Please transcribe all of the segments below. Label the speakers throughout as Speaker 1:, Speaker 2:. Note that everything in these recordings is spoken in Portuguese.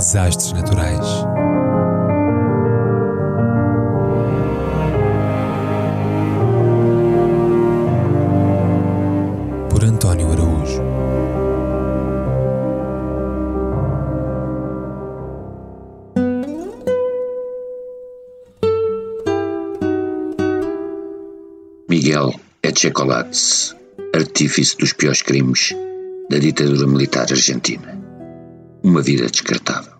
Speaker 1: Desastres naturais. Por António Araújo.
Speaker 2: Miguel Echecolates, artífice dos piores crimes da ditadura militar argentina. Uma vida descartável.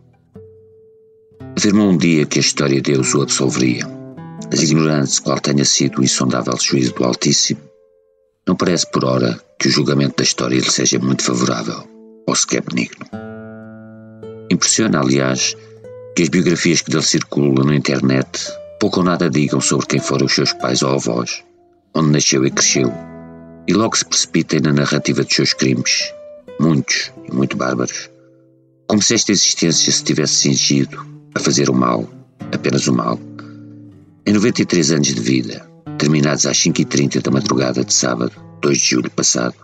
Speaker 2: Afirmou um dia que a história de Deus o absolveria. Mas ignorante qual tenha sido o insondável juízo do Altíssimo, não parece por ora que o julgamento da história lhe seja muito favorável ou sequer benigno. Impressiona, aliás, que as biografias que dele circulam na internet pouco ou nada digam sobre quem foram os seus pais ou avós, onde nasceu e cresceu, e logo se precipitem na narrativa dos seus crimes, muitos e muito bárbaros, como se esta existência se tivesse cingido a fazer o mal, apenas o mal. Em 93 anos de vida, terminados às 5h30 da madrugada de sábado, 2 de julho passado,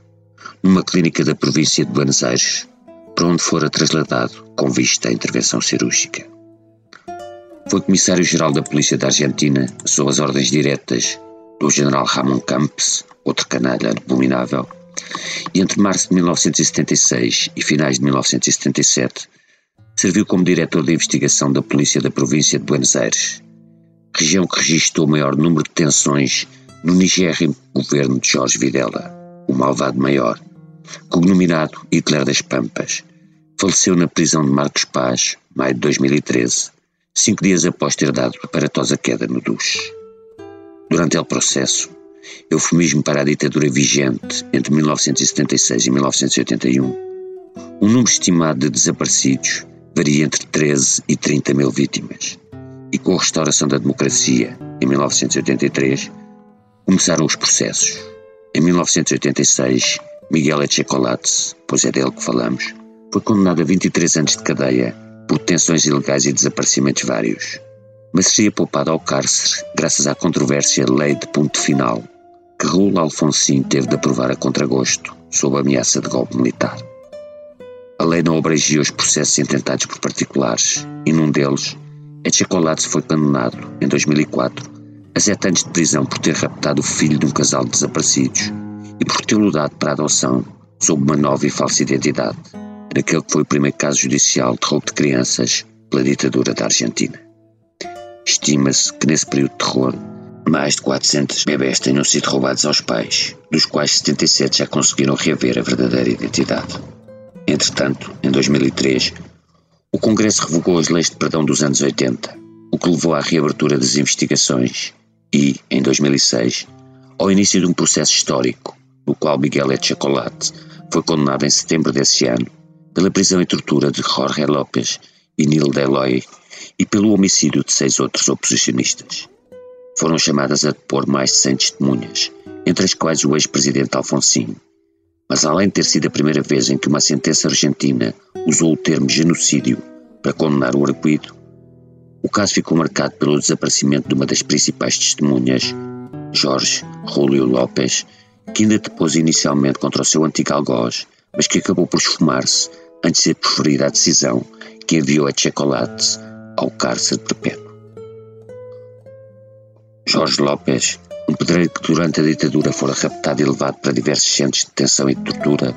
Speaker 2: numa clínica da província de Buenos Aires, para onde fora trasladado com vista à intervenção cirúrgica. Foi comissário-geral da Polícia da Argentina, sob as ordens diretas do general Ramon Campos, outro canalha abominável, e entre março de 1976 e finais de 1977 serviu como diretor de investigação da Polícia da Província de Buenos Aires, região que registrou o maior número de detenções no nigérrimo governo de Jorge Videla, o malvado maior, cognominado Hitler das Pampas. Faleceu na prisão de Marcos Paz, maio de 2013, cinco dias após ter dado aparatosa queda no duche. Durante o processo, eufemismo para a ditadura vigente entre 1976 e 1981, um número estimado de desaparecidos varia entre 13 e 30 mil vítimas. E com a restauração da democracia, em 1983, começaram os processos. Em 1986, Miguel Echecolates, pois é dele que falamos, foi condenado a 23 anos de cadeia por detenções ilegais e desaparecimentos vários, mas seria poupado ao cárcere graças à controvérsia Lei de Ponto Final, que Raul Alfonsin teve de aprovar a contragosto sob a ameaça de golpe militar. A lei não abrangia os processos intentados por particulares e num deles, Echecolates foi condenado, em 2004, a sete anos de prisão por ter raptado o filho de um casal de desaparecidos e por tê-lo dado para adoção sob uma nova e falsa identidade, naquele que foi o primeiro caso judicial de roubo de crianças pela ditadura da Argentina. Estima-se que nesse período de terror, mais de 400 bebés tenham sido roubados aos pais, dos quais 77 já conseguiram reaver a verdadeira identidade. Entretanto, em 2003, o Congresso revogou as leis de perdão dos anos 80, o que levou à reabertura das investigações e, em 2006, ao início de um processo histórico, no qual Miguel Echecolate foi condenado em setembro desse ano pela prisão e tortura de Jorge López e Nil Deloy e pelo homicídio de seis outros oposicionistas. Foram chamadas a depor mais de 100 testemunhas, entre as quais o ex-presidente Alfonsin. Mas além de ter sido a primeira vez em que uma sentença argentina usou o termo genocídio para condenar o arguido, o caso ficou marcado pelo desaparecimento de uma das principais testemunhas, Jorge Julio López, que ainda depôs inicialmente contra o seu antigo algoz, mas que acabou por esfumar-se antes de ser preferida a decisão que enviou a Chocolate ao cárcere perpétuo. Jorge López, um pedreiro que durante a ditadura fora raptado e levado para diversos centros de detenção e de tortura,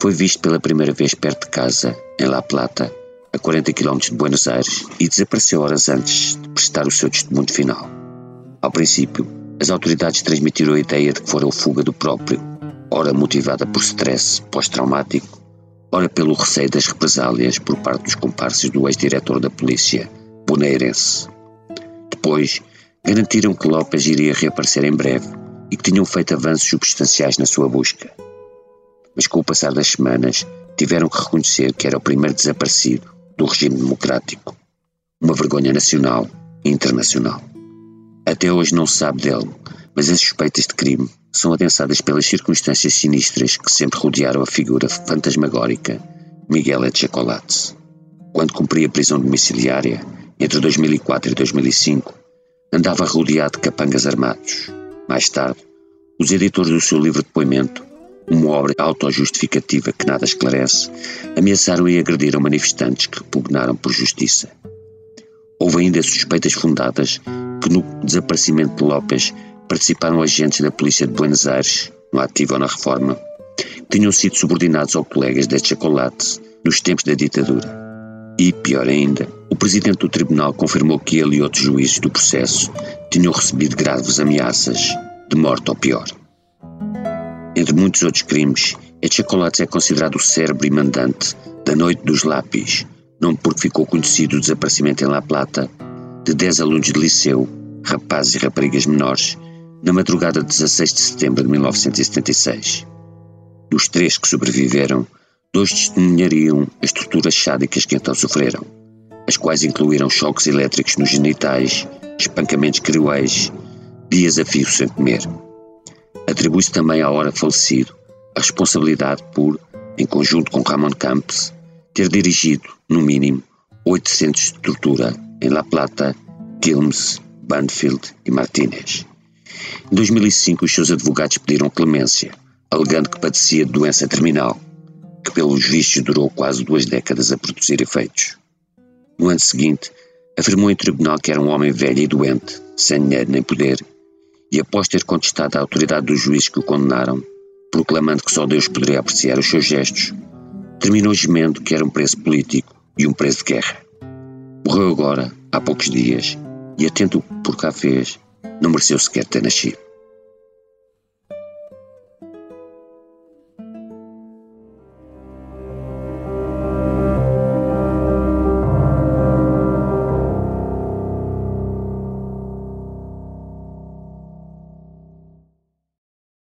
Speaker 2: foi visto pela primeira vez perto de casa, em La Plata, a 40 km de Buenos Aires, e desapareceu horas antes de prestar o seu testemunho final. Ao princípio, as autoridades transmitiram a ideia de que fora o fuga do próprio, ora motivada por stress pós-traumático, ora pelo receio das represálias por parte dos comparsas do ex-diretor da polícia, boneirense. Depois, garantiram que Lopes iria reaparecer em breve e que tinham feito avanços substanciais na sua busca. Mas com o passar das semanas, tiveram que reconhecer que era o primeiro desaparecido do regime democrático, uma vergonha nacional e internacional. Até hoje não se sabe dele, mas as suspeitas de crime são adensadas pelas circunstâncias sinistras que sempre rodearam a figura fantasmagórica Miguel Echecolates. Quando cumpria prisão domiciliária, entre 2004 e 2005, andava rodeado de capangas armados. Mais tarde, os editores do seu livro de depoimento, uma obra autojustificativa que nada esclarece, ameaçaram e agrediram manifestantes que pugnaram por justiça. Houve ainda suspeitas fundadas que no desaparecimento de López participaram agentes da Polícia de Buenos Aires, no ativo ou na reforma, que tinham sido subordinados aos colegas de chocolate nos tempos da ditadura. E, pior ainda, o presidente do tribunal confirmou que ele e outros juízes do processo tinham recebido graves ameaças de morte ou pior. Entre muitos outros crimes, Echecolates é considerado o cérebro e mandante da Noite dos Lápis, nome porque ficou conhecido o desaparecimento em La Plata de 10 alunos de liceu, rapazes e raparigas menores, na madrugada de 16 de setembro de 1976. Dos três que sobreviveram, dois testemunhariam as torturas sádicas que então sofreram, as quais incluíram choques elétricos nos genitais, espancamentos cruéis, dias a fio sem comer. Atribui-se também à hora falecido a responsabilidade por, em conjunto com Ramon Campos, ter dirigido, no mínimo, oito centros de tortura em La Plata, Quilmes, Banfield e Martínez. Em 2005, os seus advogados pediram clemência, alegando que padecia de doença terminal, pelos vistos durou quase duas décadas a produzir efeitos. No ano seguinte, afirmou em tribunal que era um homem velho e doente, sem dinheiro nem poder, e após ter contestado a autoridade dos juízes que o condenaram, proclamando que só Deus poderia apreciar os seus gestos, terminou gemendo que era um preso político e um preso de guerra. Morreu agora, há poucos dias, e atento por cá fez, não mereceu sequer ter nascido.